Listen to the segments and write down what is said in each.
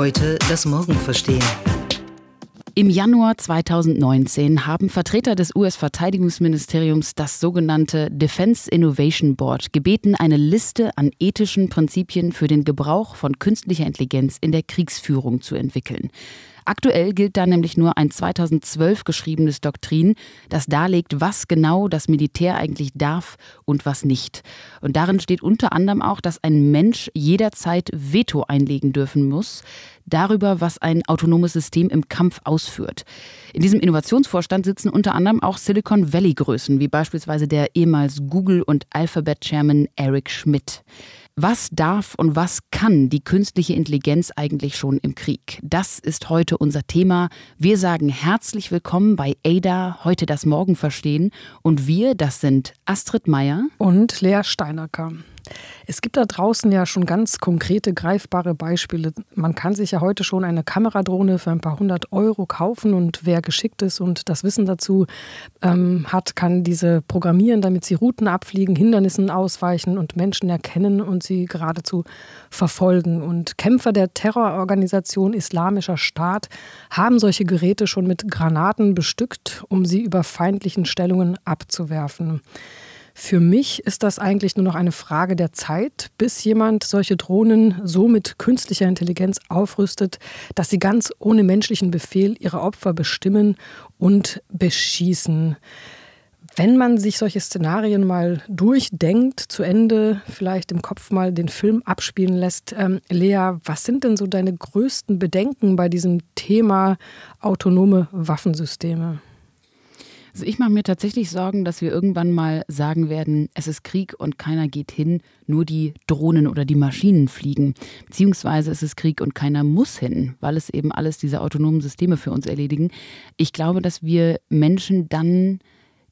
Heute das Morgen verstehen. Im Januar 2019 haben Vertreter des US-Verteidigungsministeriums das sogenannte Defense Innovation Board gebeten, eine Liste an ethischen Prinzipien für den Gebrauch von künstlicher Intelligenz in der Kriegsführung zu entwickeln. Aktuell gilt da nämlich nur ein 2012 geschriebenes Doktrin, das darlegt, was genau das Militär eigentlich darf und was nicht. Und darin steht unter anderem auch, dass ein Mensch jederzeit Veto einlegen dürfen muss, darüber, was ein autonomes System im Kampf ausführt. In diesem Innovationsvorstand sitzen unter anderem auch Silicon Valley-Größen, wie beispielsweise der ehemals Google- und Alphabet-Chairman Eric Schmidt. Was darf und was kann die künstliche Intelligenz eigentlich schon im Krieg? Das ist heute unser Thema. Wir sagen herzlich willkommen bei ADA, heute das Morgen verstehen. Und wir, das sind Astrid Meyer und Lea Steinerker. Es gibt da draußen ja schon ganz konkrete, greifbare Beispiele. Man kann sich ja heute schon eine Kameradrohne für ein paar hundert Euro kaufen und wer geschickt ist und das Wissen dazu ähm, hat, kann diese programmieren, damit sie Routen abfliegen, Hindernissen ausweichen und Menschen erkennen und sie geradezu verfolgen. Und Kämpfer der Terrororganisation Islamischer Staat haben solche Geräte schon mit Granaten bestückt, um sie über feindlichen Stellungen abzuwerfen. Für mich ist das eigentlich nur noch eine Frage der Zeit, bis jemand solche Drohnen so mit künstlicher Intelligenz aufrüstet, dass sie ganz ohne menschlichen Befehl ihre Opfer bestimmen und beschießen. Wenn man sich solche Szenarien mal durchdenkt, zu Ende vielleicht im Kopf mal den Film abspielen lässt, ähm, Lea, was sind denn so deine größten Bedenken bei diesem Thema autonome Waffensysteme? Also ich mache mir tatsächlich Sorgen, dass wir irgendwann mal sagen werden, es ist Krieg und keiner geht hin, nur die Drohnen oder die Maschinen fliegen. Beziehungsweise es ist Krieg und keiner muss hin, weil es eben alles diese autonomen Systeme für uns erledigen. Ich glaube, dass wir Menschen dann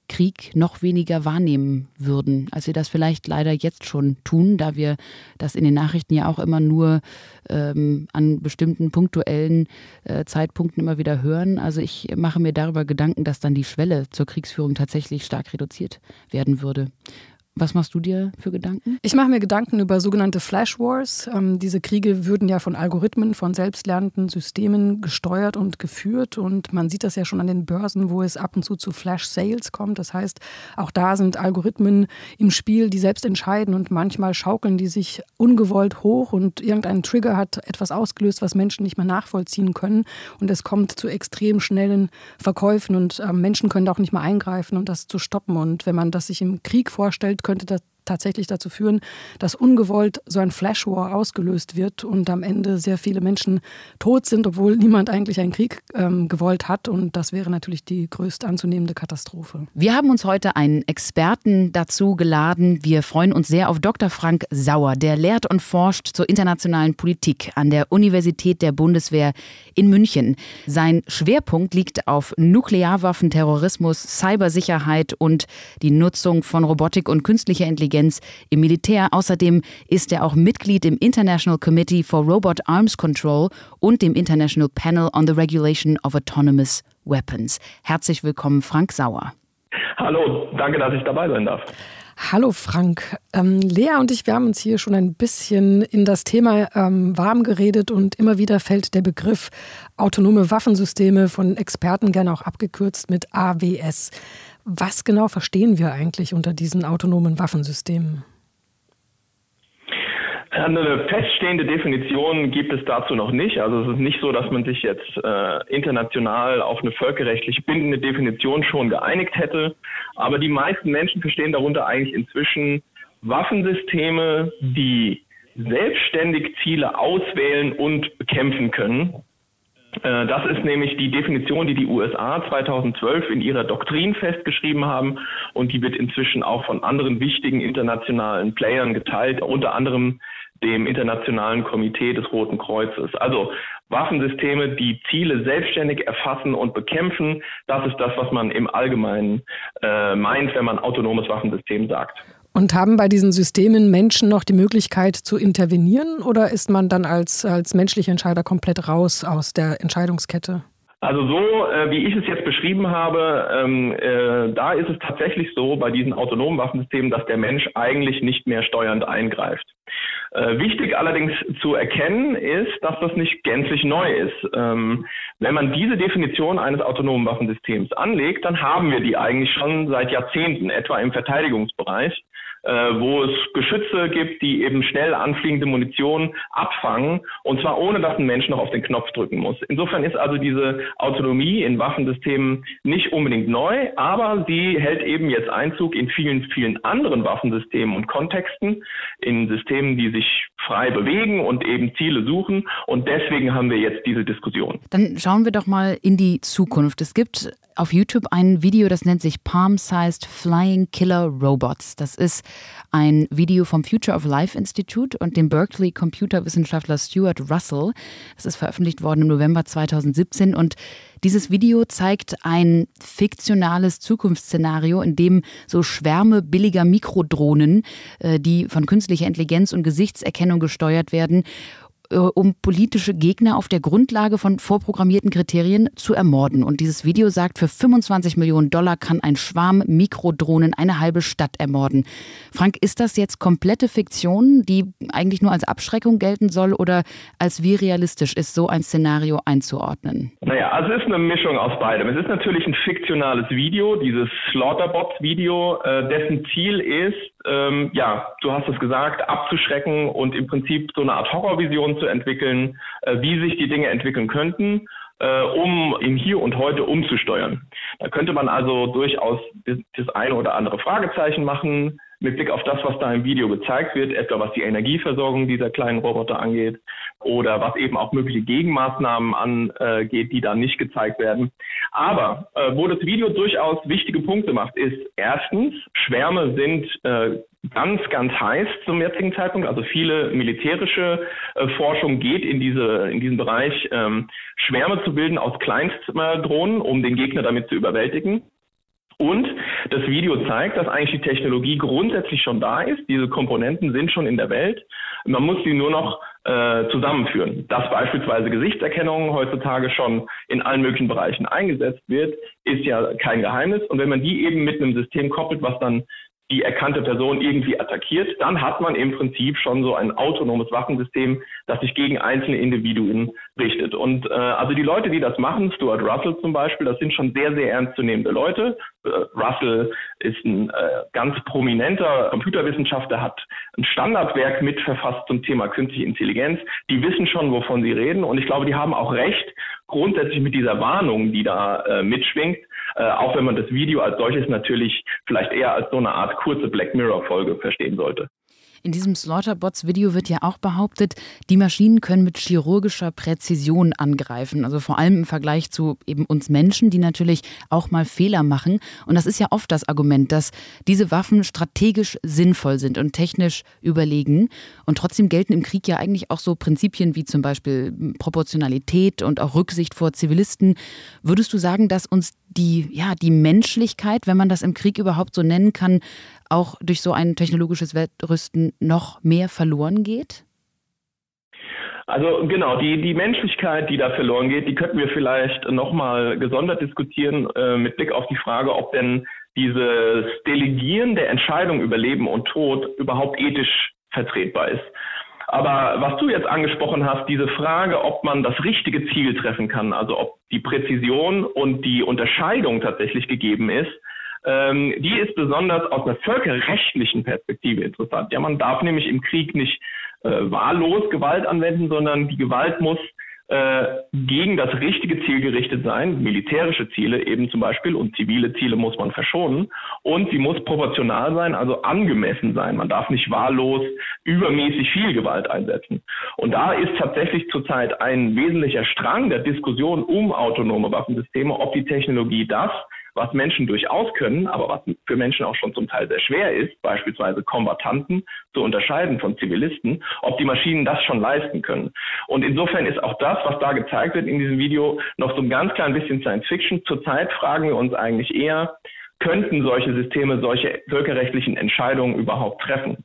Krieg noch weniger wahrnehmen würden, als wir das vielleicht leider jetzt schon tun, da wir das in den Nachrichten ja auch immer nur ähm, an bestimmten punktuellen äh, Zeitpunkten immer wieder hören. Also ich mache mir darüber Gedanken, dass dann die Schwelle zur Kriegsführung tatsächlich stark reduziert werden würde. Was machst du dir für Gedanken? Ich mache mir Gedanken über sogenannte Flash Wars. Ähm, diese Kriege würden ja von Algorithmen, von selbstlernenden Systemen gesteuert und geführt. Und man sieht das ja schon an den Börsen, wo es ab und zu zu Flash Sales kommt. Das heißt, auch da sind Algorithmen im Spiel, die selbst entscheiden. Und manchmal schaukeln die sich ungewollt hoch und irgendein Trigger hat etwas ausgelöst, was Menschen nicht mehr nachvollziehen können. Und es kommt zu extrem schnellen Verkäufen und äh, Menschen können da auch nicht mehr eingreifen und das zu stoppen. Und wenn man das sich im Krieg vorstellt, könnte das tatsächlich dazu führen, dass ungewollt so ein Flash War ausgelöst wird und am Ende sehr viele Menschen tot sind, obwohl niemand eigentlich einen Krieg ähm, gewollt hat. Und das wäre natürlich die größt anzunehmende Katastrophe. Wir haben uns heute einen Experten dazu geladen. Wir freuen uns sehr auf Dr. Frank Sauer, der lehrt und forscht zur internationalen Politik an der Universität der Bundeswehr in München. Sein Schwerpunkt liegt auf Nuklearwaffen, Terrorismus, Cybersicherheit und die Nutzung von Robotik und künstlicher Intelligenz Intelligenz im Militär. Außerdem ist er auch Mitglied im International Committee for Robot Arms Control und dem International Panel on the Regulation of Autonomous Weapons. Herzlich willkommen, Frank Sauer. Hallo, danke, dass ich dabei sein darf. Hallo Frank. Ähm, Lea und ich, wir haben uns hier schon ein bisschen in das Thema ähm, warm geredet und immer wieder fällt der Begriff autonome Waffensysteme von Experten gerne auch abgekürzt mit AWS. Was genau verstehen wir eigentlich unter diesen autonomen Waffensystemen? Eine feststehende Definition gibt es dazu noch nicht. Also es ist nicht so, dass man sich jetzt äh, international auf eine völkerrechtlich bindende Definition schon geeinigt hätte. Aber die meisten Menschen verstehen darunter eigentlich inzwischen Waffensysteme, die selbstständig Ziele auswählen und bekämpfen können. Äh, das ist nämlich die Definition, die die USA 2012 in ihrer Doktrin festgeschrieben haben und die wird inzwischen auch von anderen wichtigen internationalen Playern geteilt, unter anderem dem Internationalen Komitee des Roten Kreuzes. Also Waffensysteme, die Ziele selbstständig erfassen und bekämpfen, das ist das, was man im Allgemeinen äh, meint, wenn man autonomes Waffensystem sagt. Und haben bei diesen Systemen Menschen noch die Möglichkeit zu intervenieren oder ist man dann als, als menschlicher Entscheider komplett raus aus der Entscheidungskette? Also so, äh, wie ich es jetzt beschrieben habe, ähm, äh, da ist es tatsächlich so bei diesen autonomen Waffensystemen, dass der Mensch eigentlich nicht mehr steuernd eingreift. Äh, wichtig allerdings zu erkennen ist, dass das nicht gänzlich neu ist. Ähm, wenn man diese Definition eines autonomen Waffensystems anlegt, dann haben wir die eigentlich schon seit Jahrzehnten, etwa im Verteidigungsbereich äh, wo es Geschütze gibt, die eben schnell anfliegende Munition abfangen und zwar ohne, dass ein Mensch noch auf den Knopf drücken muss. Insofern ist also diese Autonomie in Waffensystemen nicht unbedingt neu, aber sie hält eben jetzt Einzug in vielen, vielen anderen Waffensystemen und Kontexten, in Systemen, die sich frei bewegen und eben Ziele suchen und deswegen haben wir jetzt diese Diskussion. Dann schauen wir doch mal in die Zukunft. Es gibt auf YouTube ein Video, das nennt sich Palm-Sized Flying Killer Robots. Das ist ein Video vom Future of Life Institute und dem Berkeley Computerwissenschaftler Stuart Russell. Das ist veröffentlicht worden im November 2017 und dieses Video zeigt ein fiktionales Zukunftsszenario, in dem so Schwärme billiger Mikrodrohnen, äh, die von künstlicher Intelligenz und Gesichtserkennung gesteuert werden, um politische Gegner auf der Grundlage von vorprogrammierten Kriterien zu ermorden. Und dieses Video sagt, für 25 Millionen Dollar kann ein Schwarm Mikrodrohnen eine halbe Stadt ermorden. Frank, ist das jetzt komplette Fiktion, die eigentlich nur als Abschreckung gelten soll oder als wie realistisch ist so ein Szenario einzuordnen? Naja, also es ist eine Mischung aus beidem. Es ist natürlich ein fiktionales Video, dieses Slaughterbots-Video, äh, dessen Ziel ist, ähm, ja, du hast es gesagt, abzuschrecken und im Prinzip so eine Art Horrorvision zu entwickeln, äh, wie sich die Dinge entwickeln könnten, äh, um im Hier und Heute umzusteuern. Da könnte man also durchaus das, eine oder andere Fragezeichen machen mit Blick auf das, was da im Video gezeigt wird, etwa was die Energieversorgung dieser kleinen Roboter angeht oder was eben auch mögliche Gegenmaßnahmen angeht, die da nicht gezeigt werden. Aber äh, wo das Video durchaus wichtige Punkte macht, ist erstens, Schwärme sind äh, ganz, ganz heiß zum jetzigen Zeitpunkt. Also viele militärische Forschung geht in diese in diesen Bereich, ähm, Schwärme zu bilden aus Kleinstdrohnen, um den Gegner damit zu überwältigen. Und das Video zeigt, dass eigentlich die Technologie grundsätzlich schon da ist. Diese Komponenten sind schon in der Welt. Man muss sie nur noch äh, zusammenführen. Dass beispielsweise Gesichtserkennung heutzutage schon in allen möglichen Bereichen eingesetzt wird, ist ja kein Geheimnis. Und wenn man die eben mit einem System koppelt, was dann die erkannte Person irgendwie attackiert, dann hat man im Prinzip schon so ein autonomes Waffensystem, das sich gegen einzelne Individuen richtet. Und äh, also die Leute, die das machen, Stuart Russell zum Beispiel, das sind schon sehr, sehr ernstzunehmende Leute. Äh, Russell ist ein äh, ganz prominenter Computerwissenschaftler, hat ein Standardwerk mitverfasst zum Thema künstliche Intelligenz. Die wissen schon, wovon sie reden. Und ich glaube, die haben auch recht, grundsätzlich mit dieser Warnung, die da äh, mitschwingt, äh, auch wenn man das Video als solches natürlich vielleicht eher als so eine Art kurze Black Mirror-Folge verstehen sollte. In diesem Slaughterbots-Video wird ja auch behauptet, die Maschinen können mit chirurgischer Präzision angreifen. Also vor allem im Vergleich zu eben uns Menschen, die natürlich auch mal Fehler machen. Und das ist ja oft das Argument, dass diese Waffen strategisch sinnvoll sind und technisch überlegen. Und trotzdem gelten im Krieg ja eigentlich auch so Prinzipien wie zum Beispiel Proportionalität und auch Rücksicht vor Zivilisten. Würdest du sagen, dass uns die, ja, die Menschlichkeit, wenn man das im Krieg überhaupt so nennen kann, auch durch so ein technologisches Wettrüsten noch mehr verloren geht? Also genau, die, die Menschlichkeit, die da verloren geht, die könnten wir vielleicht nochmal gesondert diskutieren äh, mit Blick auf die Frage, ob denn dieses Delegieren der Entscheidung über Leben und Tod überhaupt ethisch vertretbar ist. Aber was du jetzt angesprochen hast, diese Frage, ob man das richtige Ziel treffen kann, also ob die Präzision und die Unterscheidung tatsächlich gegeben ist, ähm, die ist besonders aus einer völkerrechtlichen Perspektive interessant. Ja, man darf nämlich im Krieg nicht äh, wahllos Gewalt anwenden, sondern die Gewalt muss gegen das richtige Ziel gerichtet sein, militärische Ziele eben zum Beispiel und zivile Ziele muss man verschonen und sie muss proportional sein, also angemessen sein. Man darf nicht wahllos übermäßig viel Gewalt einsetzen. Und da ist tatsächlich zurzeit ein wesentlicher Strang der Diskussion um autonome Waffensysteme, ob die Technologie das was Menschen durchaus können, aber was für Menschen auch schon zum Teil sehr schwer ist, beispielsweise Kombattanten zu unterscheiden von Zivilisten, ob die Maschinen das schon leisten können. Und insofern ist auch das, was da gezeigt wird in diesem Video, noch so ein ganz klein bisschen Science Fiction. Zurzeit fragen wir uns eigentlich eher, könnten solche Systeme solche völkerrechtlichen Entscheidungen überhaupt treffen?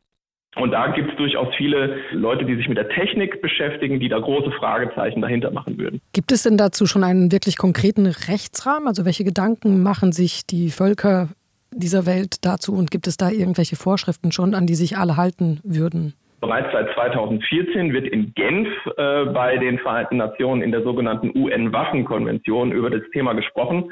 Und da gibt es durchaus viele Leute, die sich mit der Technik beschäftigen, die da große Fragezeichen dahinter machen würden. Gibt es denn dazu schon einen wirklich konkreten Rechtsrahmen? Also welche Gedanken machen sich die Völker dieser Welt dazu und gibt es da irgendwelche Vorschriften schon, an die sich alle halten würden? Bereits seit 2014 wird in Genf äh, bei den Vereinten Nationen in der sogenannten UN-Waffenkonvention über das Thema gesprochen.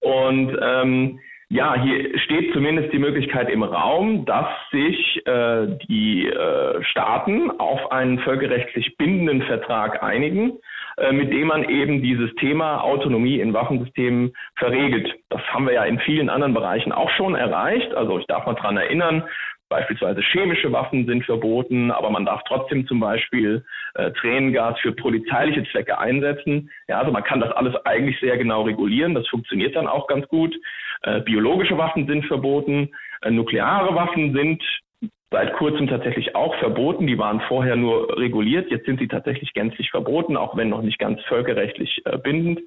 Und ähm, ja, hier steht zumindest die Möglichkeit im Raum, dass sich äh, die äh, Staaten auf einen völkerrechtlich bindenden Vertrag einigen, äh, mit dem man eben dieses Thema Autonomie in Waffensystemen verregelt. Das haben wir ja in vielen anderen Bereichen auch schon erreicht. Also ich darf mal dran erinnern, Beispielsweise chemische Waffen sind verboten, aber man darf trotzdem zum Beispiel äh, Tränengas für polizeiliche Zwecke einsetzen. Ja, also man kann das alles eigentlich sehr genau regulieren. Das funktioniert dann auch ganz gut. Äh, biologische Waffen sind verboten. Äh, nukleare Waffen sind seit kurzem tatsächlich auch verboten. Die waren vorher nur reguliert. Jetzt sind sie tatsächlich gänzlich verboten, auch wenn noch nicht ganz völkerrechtlich äh, bindend.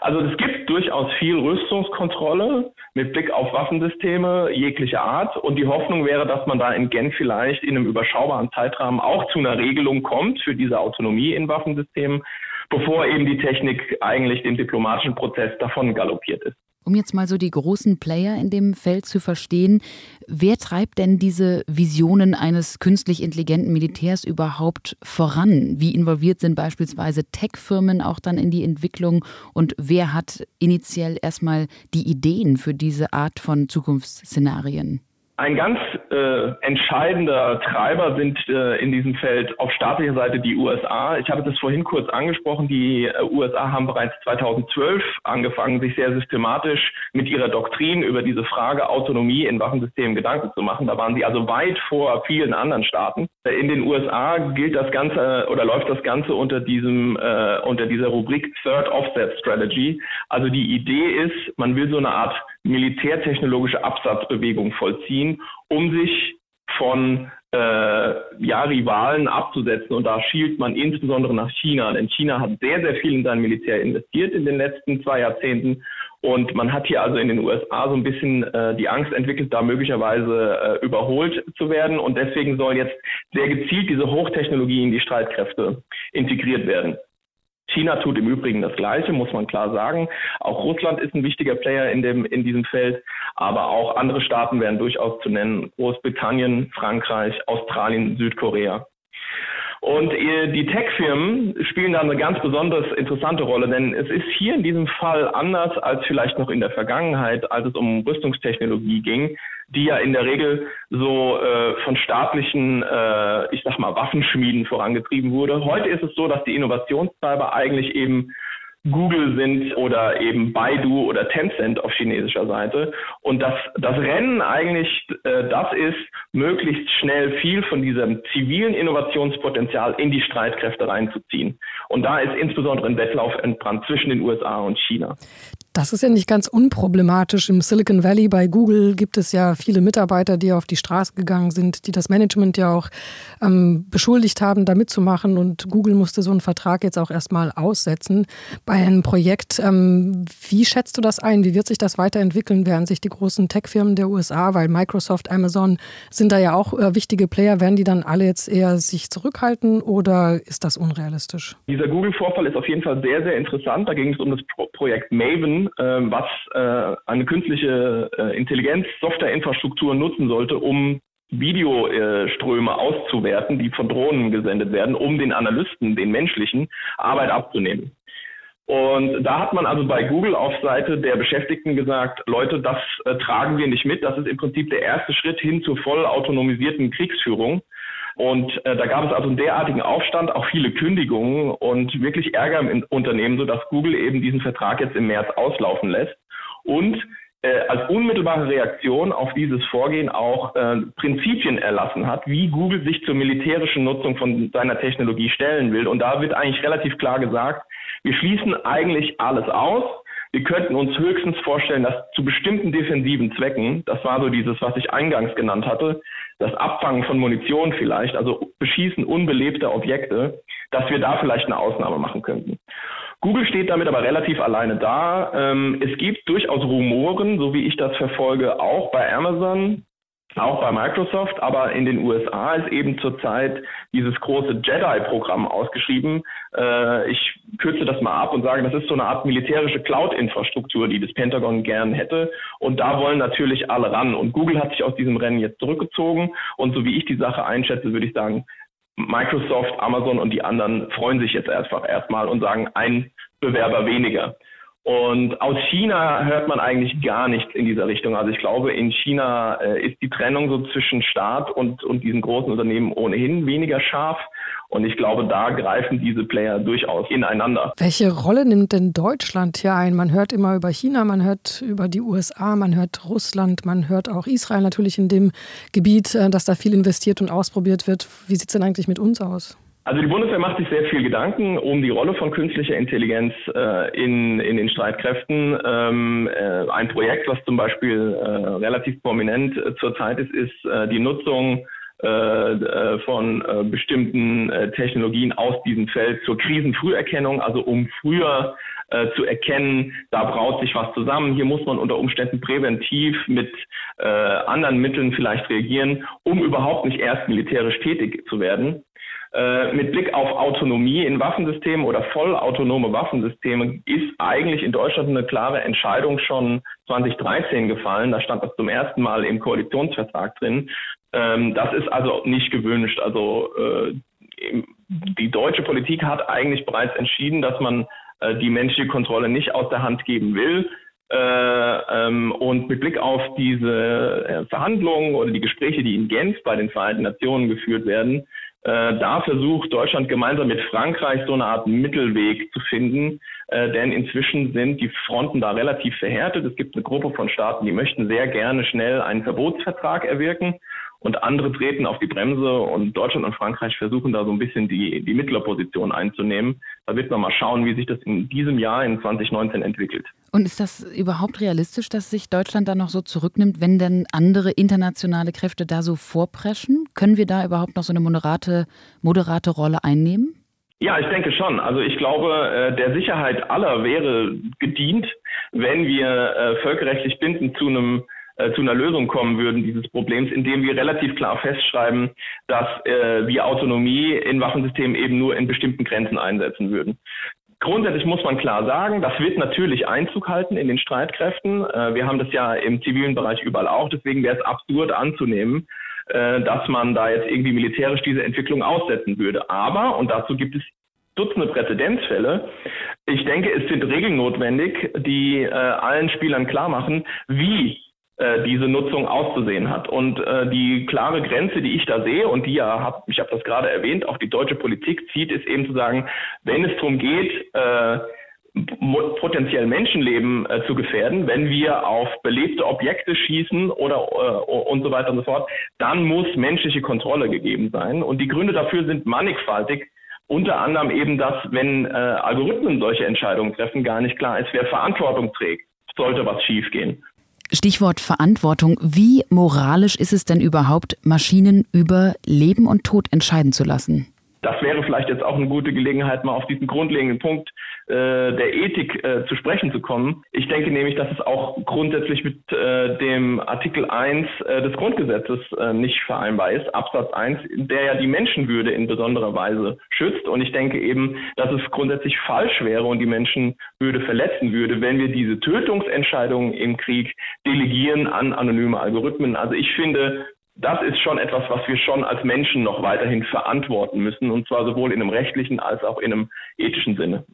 Also es gibt durchaus viel Rüstungskontrolle mit Blick auf Waffensysteme jeglicher Art. Und die Hoffnung wäre, dass man da in Genf vielleicht in einem überschaubaren Zeitrahmen auch zu einer Regelung kommt für diese Autonomie in Waffensystemen, bevor eben die Technik eigentlich dem diplomatischen Prozess davon galoppiert ist. Um jetzt mal so die großen Player in dem Feld zu verstehen, wer treibt denn diese Visionen eines künstlich intelligenten Militärs überhaupt voran? Wie involviert sind beispielsweise Tech-Firmen auch dann in die Entwicklung und wer hat initiell erstmal die Ideen für diese Art von Zukunftsszenarien? Ein ganz äh, entscheidender Treiber sind äh, in diesem Feld auf staatlicher Seite die USA. Ich habe das vorhin kurz angesprochen. Die äh, USA haben bereits 2012 angefangen, sich sehr systematisch mit ihrer Doktrin über diese Frage Autonomie in Waffensystemen Gedanken zu machen. Da waren sie also weit vor vielen anderen Staaten. In den USA gilt das Ganze oder läuft das Ganze unter diesem äh, unter dieser Rubrik Third Offset Strategy. Also die Idee ist, man will so eine Art militärtechnologische Absatzbewegung vollziehen, um sich von äh, ja, Rivalen abzusetzen. Und da schielt man insbesondere nach China. Denn China hat sehr, sehr viel in sein Militär investiert in den letzten zwei Jahrzehnten. Und man hat hier also in den USA so ein bisschen äh, die Angst entwickelt, da möglicherweise äh, überholt zu werden. Und deswegen soll jetzt sehr gezielt diese Hochtechnologie in die Streitkräfte integriert werden. China tut im Übrigen das Gleiche, muss man klar sagen. Auch Russland ist ein wichtiger Player in, dem, in diesem Feld, aber auch andere Staaten wären durchaus zu nennen. Großbritannien, Frankreich, Australien, Südkorea. Und die Tech-Firmen spielen da eine ganz besonders interessante Rolle, denn es ist hier in diesem Fall anders als vielleicht noch in der Vergangenheit, als es um Rüstungstechnologie ging, die ja in der Regel so äh, von staatlichen, äh, ich sag mal, Waffenschmieden vorangetrieben wurde. Heute ist es so, dass die Innovationstreiber eigentlich eben Google sind oder eben Baidu oder Tencent auf chinesischer Seite. Und dass das Rennen eigentlich äh, das ist, möglichst schnell viel von diesem zivilen Innovationspotenzial in die Streitkräfte reinzuziehen. Und da ist insbesondere ein Wettlauf entbrannt zwischen den USA und China. Das ist ja nicht ganz unproblematisch. Im Silicon Valley bei Google gibt es ja viele Mitarbeiter, die auf die Straße gegangen sind, die das Management ja auch ähm, beschuldigt haben, da mitzumachen. Und Google musste so einen Vertrag jetzt auch erstmal aussetzen bei einem Projekt. Ähm, wie schätzt du das ein? Wie wird sich das weiterentwickeln? Werden sich die großen Tech-Firmen der USA, weil Microsoft, Amazon sind da ja auch äh, wichtige Player, werden die dann alle jetzt eher sich zurückhalten oder ist das unrealistisch? Dieser Google-Vorfall ist auf jeden Fall sehr, sehr interessant. Da ging es um das Pro Projekt Maven ähm, was äh, eine künstliche äh, Intelligenz Softwareinfrastruktur nutzen sollte, um Videoströme auszuwerten, die von Drohnen gesendet werden, um den Analysten, den menschlichen, Arbeit abzunehmen. Und da hat man also bei Google auf Seite der Beschäftigten gesagt, Leute, das äh, tragen wir nicht mit. Das ist im Prinzip der erste Schritt hin zur voll autonomisierten Kriegsführung. Und äh, da gab es also einen derartigen Aufstand, auch viele Kündigungen und wirklich Ärger im Unternehmen, sodass Google eben diesen Vertrag jetzt im März auslaufen lässt. Und äh, als unmittelbare Reaktion auf dieses Vorgehen auch äh, Prinzipien erlassen hat, wie Google sich zur militärischen Nutzung von seiner Technologie stellen will. Und da wird eigentlich relativ klar gesagt, wir schließen eigentlich alles aus, wir könnten uns höchstens vorstellen, dass zu bestimmten defensiven Zwecken, das war so dieses, was ich eingangs genannt hatte, das Abfangen von Munition vielleicht, also Beschießen unbelebter Objekte, dass wir da vielleicht eine Ausnahme machen könnten. Google steht damit aber relativ alleine da. Ähm, es gibt durchaus Rumoren, so wie ich das verfolge, auch bei Amazon, auch bei Microsoft, aber in den USA ist eben zurzeit dieses große JEDI-Programm ausgeschrieben. Äh, ich kürze das mal ab und sage, das ist so eine Art militärische Cloud-Infrastruktur, die das Pentagon gern hätte. Und da wollen natürlich alle ran. Und Google hat sich aus diesem Rennen jetzt zurückgezogen. Und so wie ich die Sache einschätze, würde ich sagen, Microsoft, Amazon und die anderen freuen sich jetzt einfach erstmal und sagen, ein Bewerber weniger. Und aus China hört man eigentlich gar nichts in dieser Richtung. Also ich glaube, in China äh, ist die Trennung so zwischen Staat und, und diesen großen Unternehmen ohnehin weniger scharf. Und ich glaube, da greifen diese Player durchaus ineinander. Welche Rolle nimmt denn Deutschland hier ein? Man hört immer über China, man hört über die USA, man hört Russland, man hört auch Israel natürlich in dem Gebiet, äh, dass da viel investiert und ausprobiert wird. Wie sieht es denn eigentlich mit uns aus? Also die Bundeswehr macht sich sehr viel Gedanken um die Rolle von künstlicher Intelligenz äh, in, in den Streitkräften. Ähm, äh, ein Projekt, was zum Beispiel äh, relativ prominent äh, zurzeit ist, ist äh, die Nutzung äh, äh, von bestimmten Technologien aus diesem Feld zur Krisenfrüherkennung, also um früher zu erkennen, da braut sich was zusammen. Hier muss man unter Umständen präventiv mit anderen Mitteln vielleicht reagieren, um überhaupt nicht erst militärisch tätig zu werden. Äh, mit Blick auf Autonomie in Waffensystemen oder vollautonome Waffensysteme ist eigentlich in Deutschland eine klare Entscheidung schon 2013 gefallen. Da stand das zum ersten Mal im Koalitionsvertrag drin. Ähm, das ist also nicht gewünscht. Also äh, die deutsche Politik hat eigentlich bereits entschieden, dass man äh, die menschliche Kontrolle nicht aus der Hand geben will. Äh, ähm, und mit Blick auf diese Verhandlungen oder die Gespräche, die in Genf bei den Vereinten Nationen geführt werden, äh, da versucht Deutschland gemeinsam mit Frankreich so eine Art Mittelweg zu finden, äh, denn inzwischen sind die Fronten da relativ verhärtet. Es gibt eine Gruppe von Staaten, die möchten sehr gerne schnell einen Verbotsvertrag erwirken und andere treten auf die Bremse und Deutschland und Frankreich versuchen da so ein bisschen die, die Mittlerposition einzunehmen. Da wird man mal schauen, wie sich das in diesem Jahr, in 2019, entwickelt. Und ist das überhaupt realistisch, dass sich Deutschland da noch so zurücknimmt, wenn denn andere internationale Kräfte da so vorpreschen? Können wir da überhaupt noch so eine moderate, moderate Rolle einnehmen? Ja, ich denke schon. Also ich glaube, äh, der Sicherheit aller wäre gedient, wenn wir äh, völkerrechtlich bindend zu einem äh, zu einer Lösung kommen würden dieses Problems, indem wir relativ klar festschreiben, dass äh, wir Autonomie in Waffensystemen eben nur in bestimmten Grenzen einsetzen würden. Grundsätzlich muss man klar sagen, das wird natürlich Einzug halten in den Streitkräften. Äh, wir haben das ja im zivilen Bereich überall auch. Deswegen wäre es absurd anzunehmen, äh, dass man da jetzt irgendwie militärisch diese Entwicklung aussetzen würde. Aber, und dazu gibt es Dutzende Präzedenzfälle. Ich denke, es sind Regeln notwendig, die äh, allen Spielern klar machen, wie diese Nutzung auszusehen hat. Und äh, die klare Grenze, die ich da sehe und die ja, hab, ich habe das gerade erwähnt, auch die deutsche Politik zieht, ist eben zu sagen, wenn es darum geht, äh, potenziell Menschenleben äh, zu gefährden, wenn wir auf belebte Objekte schießen oder äh, und so weiter und so fort, dann muss menschliche Kontrolle gegeben sein. Und die Gründe dafür sind mannigfaltig. Unter anderem eben, dass wenn äh, Algorithmen solche Entscheidungen treffen, gar nicht klar ist, wer Verantwortung trägt, sollte was schiefgehen. Stichwort Verantwortung. Wie moralisch ist es denn überhaupt, Maschinen über Leben und Tod entscheiden zu lassen? Das wäre vielleicht jetzt auch eine gute Gelegenheit, mal auf diesen grundlegenden Punkt äh, der Ethik äh, zu sprechen zu kommen. Ich denke nämlich, dass es auch grundsätzlich mit äh, dem Artikel 1 äh, des Grundgesetzes äh, nicht vereinbar ist, Absatz 1, der ja die Menschenwürde in besonderer Weise schützt. Und ich denke eben, dass es grundsätzlich falsch wäre und die Menschenwürde verletzen würde, wenn wir diese Tötungsentscheidungen im Krieg delegieren an anonyme Algorithmen. Also ich finde, das ist schon etwas, was wir schon als Menschen noch weiterhin verantworten müssen, und zwar sowohl in einem rechtlichen als auch in einem ethischen Sinne.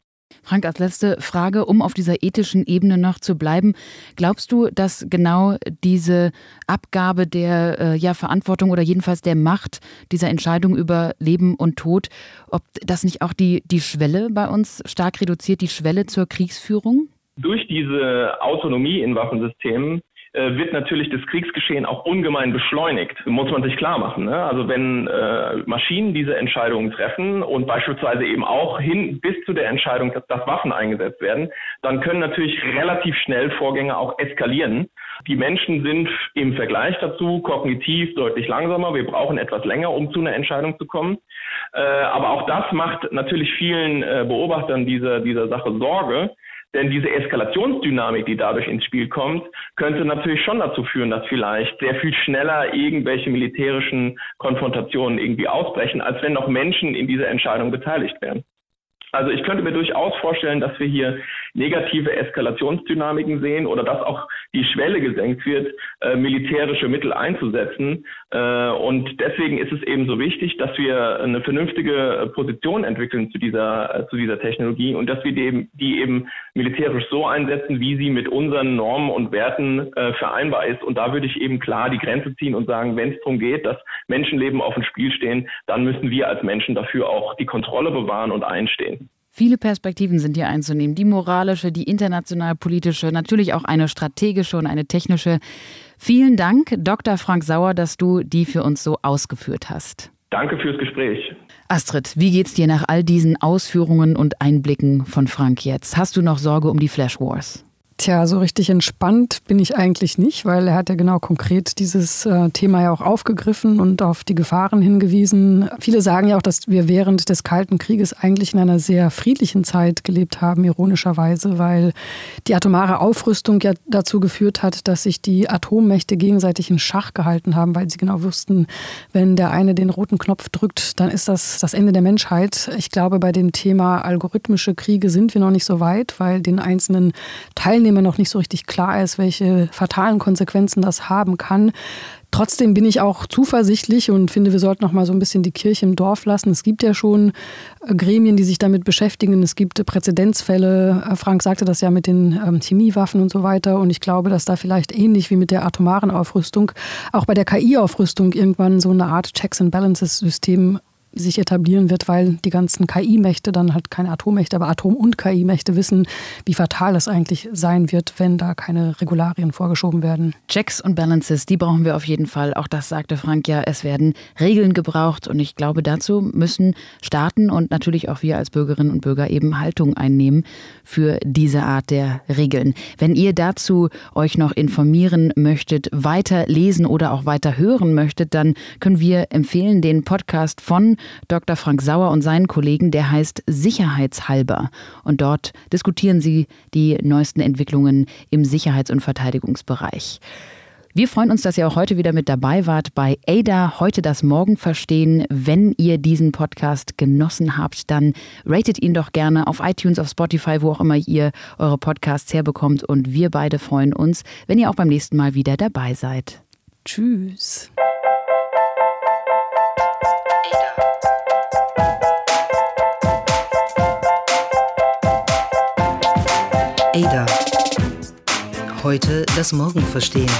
Frank, als letzte Frage, um auf dieser ethischen Ebene noch zu bleiben. Glaubst du, dass genau diese Abgabe der äh, ja, Verantwortung oder jedenfalls der Macht dieser Entscheidung über Leben und Tod, ob das nicht auch die, die Schwelle bei uns stark reduziert, die Schwelle zur Kriegsführung? Durch diese Autonomie in Waffensystemen wird natürlich das Kriegsgeschehen auch ungemein beschleunigt. Muss man sich klar machen. Ne? Also wenn äh, Maschinen diese Entscheidungen treffen und beispielsweise eben auch hin bis zu der Entscheidung, dass, dass Waffen eingesetzt werden, dann können natürlich relativ schnell Vorgänge auch eskalieren. Die Menschen sind im Vergleich dazu kognitiv deutlich langsamer. Wir brauchen etwas länger, um zu einer Entscheidung zu kommen. Äh, aber auch das macht natürlich vielen äh, Beobachtern dieser, dieser Sache Sorge, denn diese Eskalationsdynamik, die dadurch ins Spiel kommt, könnte natürlich schon dazu führen, dass vielleicht sehr viel schneller irgendwelche militärischen Konfrontationen irgendwie ausbrechen, als wenn noch Menschen in dieser Entscheidung beteiligt wären. Also ich könnte mir durchaus vorstellen, dass wir hier negative Eskalationsdynamiken sehen oder dass auch die Schwelle gesenkt wird, äh, militärische Mittel einzusetzen. Äh, und deswegen ist es eben so wichtig, dass wir eine vernünftige Position entwickeln zu dieser, äh, zu dieser Technologie und dass wir die, die eben militärisch so einsetzen, wie sie mit unseren Normen und Werten äh, vereinbar ist. Und da würde ich eben klar die Grenze ziehen und sagen, wenn es darum geht, dass Menschenleben auf dem Spiel stehen, dann müssen wir als Menschen dafür auch die Kontrolle bewahren und einstehen. Viele Perspektiven sind hier einzunehmen. Die moralische, die international-politische, natürlich auch eine strategische und eine technische. Vielen Dank, Dr. Frank Sauer, dass du die für uns so ausgeführt hast. Danke fürs Gespräch. Astrid, wie geht's dir nach all diesen Ausführungen und Einblicken von Frank jetzt? Hast du noch Sorge um die Flash Wars? Tja, so richtig entspannt bin ich eigentlich nicht, weil er hat ja genau konkret dieses äh, Thema ja auch aufgegriffen und auf die Gefahren hingewiesen. Viele sagen ja auch, dass wir während des Kalten Krieges eigentlich in einer sehr friedlichen Zeit gelebt haben, ironischerweise, weil die atomare Aufrüstung ja dazu geführt hat, dass sich die Atommächte gegenseitig in Schach gehalten haben, weil sie genau wussten, wenn der eine den roten Knopf drückt, dann ist das das Ende der Menschheit. Ich glaube, bei dem Thema algorithmische Kriege sind wir noch nicht so weit, weil den einzelnen Teilnehmern Teilnehmern noch nicht so richtig klar ist, welche fatalen Konsequenzen das haben kann. Trotzdem bin ich auch zuversichtlich und finde, wir sollten noch mal so ein bisschen die Kirche im Dorf lassen. Es gibt ja schon äh, Gremien, die sich damit beschäftigen. Es gibt Präzedenzfälle. Äh, Frank sagte das ja mit den ähm, Chemiewaffen und so weiter. Und ich glaube, dass da vielleicht ähnlich wie mit der atomaren Aufrüstung auch bei der KI-Aufrüstung irgendwann so eine Art Checks and Balances System sich etablieren wird, weil die ganzen KI-Mächte, dann halt keine Atommächte, aber Atom- und KI-Mächte wissen, wie fatal es eigentlich sein wird, wenn da keine Regularien vorgeschoben werden. Checks und Balances, die brauchen wir auf jeden Fall. Auch das sagte Frank ja, es werden Regeln gebraucht und ich glaube, dazu müssen Staaten und natürlich auch wir als Bürgerinnen und Bürger eben Haltung einnehmen für diese Art der Regeln. Wenn ihr dazu euch noch informieren möchtet, weiter lesen oder auch weiter hören möchtet, dann können wir empfehlen den Podcast von Dr. Frank Sauer und seinen Kollegen, der heißt Sicherheitshalber. Und dort diskutieren sie die neuesten Entwicklungen im Sicherheits- und Verteidigungsbereich. Wir freuen uns, dass ihr auch heute wieder mit dabei wart bei ADA heute das Morgen verstehen. Wenn ihr diesen Podcast genossen habt, dann ratet ihn doch gerne auf iTunes, auf Spotify, wo auch immer ihr eure Podcasts herbekommt. Und wir beide freuen uns, wenn ihr auch beim nächsten Mal wieder dabei seid. Tschüss. Ada. Heute das Morgen verstehen.